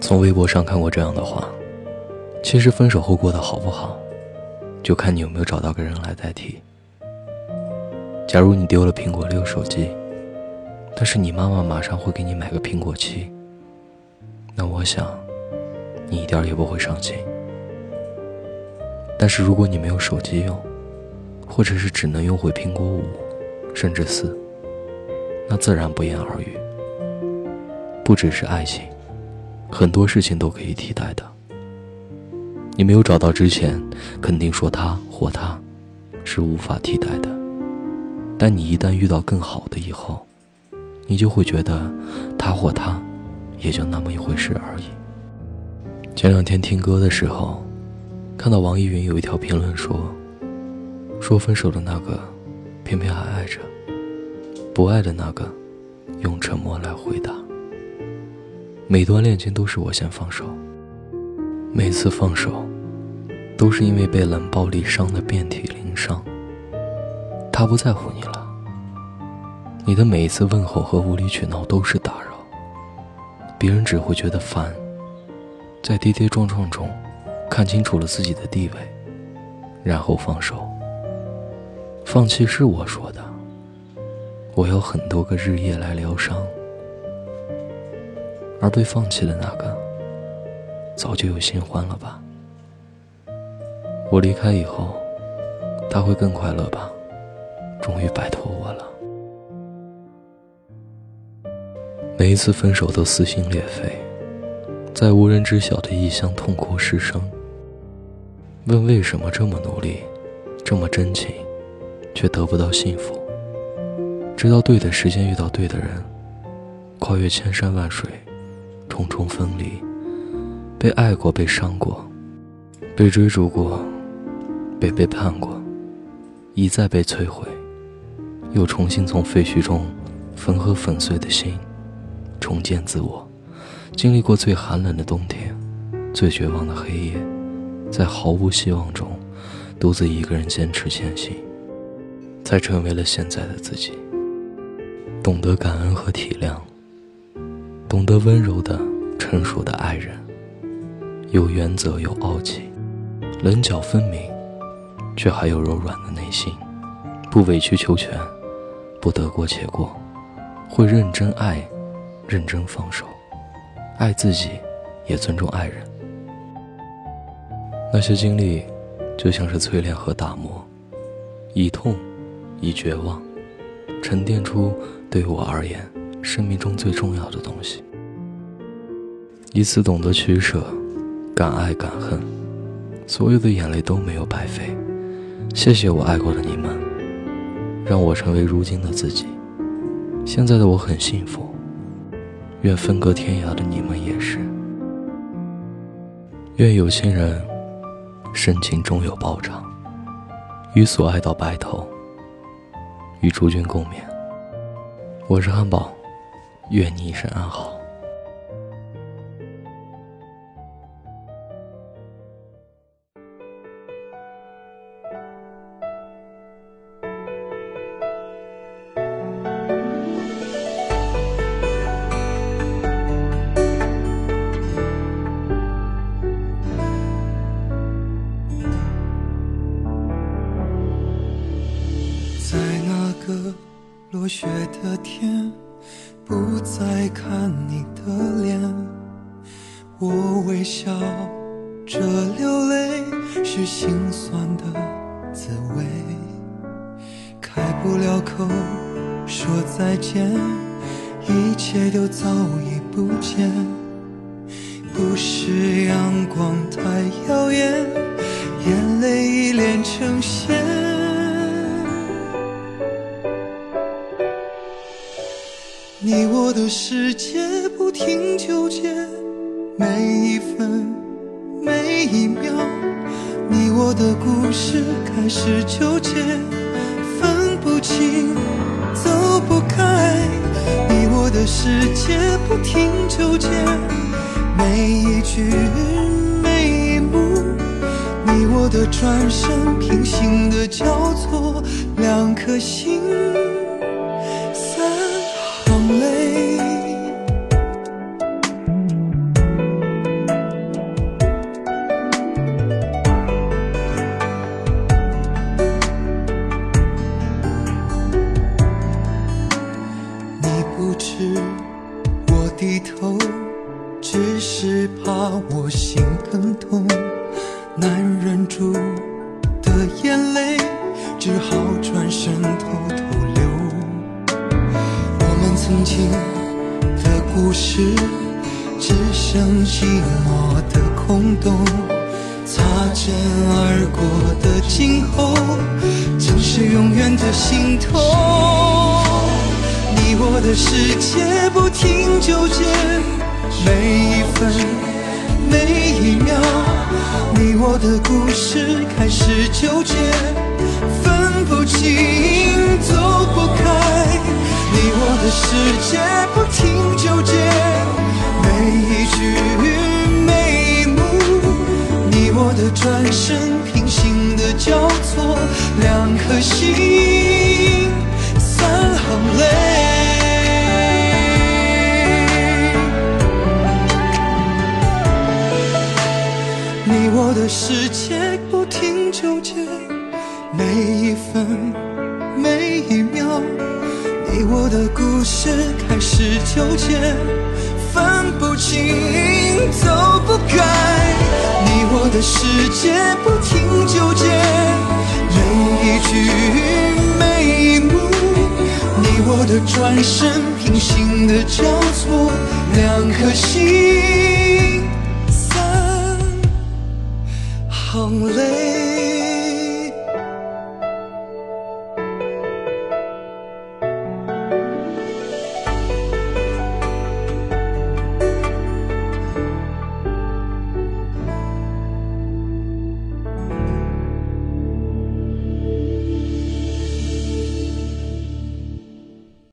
从微博上看过这样的话：其实分手后过得好不好，就看你有没有找到个人来代替。假如你丢了苹果六手机，但是你妈妈马上会给你买个苹果七，那我想，你一点也不会伤心。但是如果你没有手机用，或者是只能用回苹果五，甚至四，那自然不言而喻。不只是爱情，很多事情都可以替代的。你没有找到之前，肯定说他或他，是无法替代的。但你一旦遇到更好的以后，你就会觉得他或他，也就那么一回事而已。前两天听歌的时候，看到网易云有一条评论说，说分手的那个，偏偏还爱着；不爱的那个，用沉默来回答。每段恋情都是我先放手，每次放手，都是因为被冷暴力伤得遍体鳞伤。他不在乎你了，你的每一次问候和无理取闹都是打扰，别人只会觉得烦。在跌跌撞撞中，看清楚了自己的地位，然后放手。放弃是我说的，我有很多个日夜来疗伤。而被放弃的那个，早就有新欢了吧？我离开以后，他会更快乐吧？终于摆脱我了。每一次分手都撕心裂肺，在无人知晓的异乡痛哭失声。问为什么这么努力，这么真情，却得不到幸福？直到对的时间遇到对的人，跨越千山万水。重重分离，被爱过，被伤过，被追逐过，被背叛过，一再被摧毁，又重新从废墟中缝合粉碎的心，重建自我。经历过最寒冷的冬天，最绝望的黑夜，在毫无希望中，独自一个人坚持前行，才成为了现在的自己。懂得感恩和体谅。懂得温柔的、成熟的爱人，有原则，有傲气，棱角分明，却还有柔软的内心，不委曲求全，不得过且过，会认真爱，认真放手，爱自己，也尊重爱人。那些经历，就像是淬炼和打磨，以痛，以绝望，沉淀出对我而言。生命中最重要的东西，一次懂得取舍，敢爱敢恨，所有的眼泪都没有白费。谢谢我爱过的你们，让我成为如今的自己。现在的我很幸福，愿分隔天涯的你们也是。愿有情人深情终有报偿，与所爱到白头，与诸君共勉。我是汉堡。愿你一生安好。个落雪的天。不再看你的脸，我微笑着流泪，是心酸的滋味。开不了口说再见，一切都早已不见。世界不停纠结，每一分每一秒，你我的故事开始纠结，分不清，走不开。你我的世界不停纠结，每一句每一幕，你我的转身平行的交错，两颗心。不知我低头，只是怕我心更痛，难忍住的眼泪，只好转身偷偷流。我们曾经的故事，只剩寂寞的空洞。擦肩而过的今后，曾是永远的心痛。我的世界不停纠结，每一分每一秒，你我的故事开始纠结，分不清走不开。你我的世界不停纠结，每一句每一幕，你我的转身平行的交错，两颗心，三行泪。你我的世界不停纠结，每一分每一秒，你我的故事开始纠结，分不清走不开。你我的世界不停纠结，每一句每一幕，你我的转身平行的交错，两颗心。淌泪。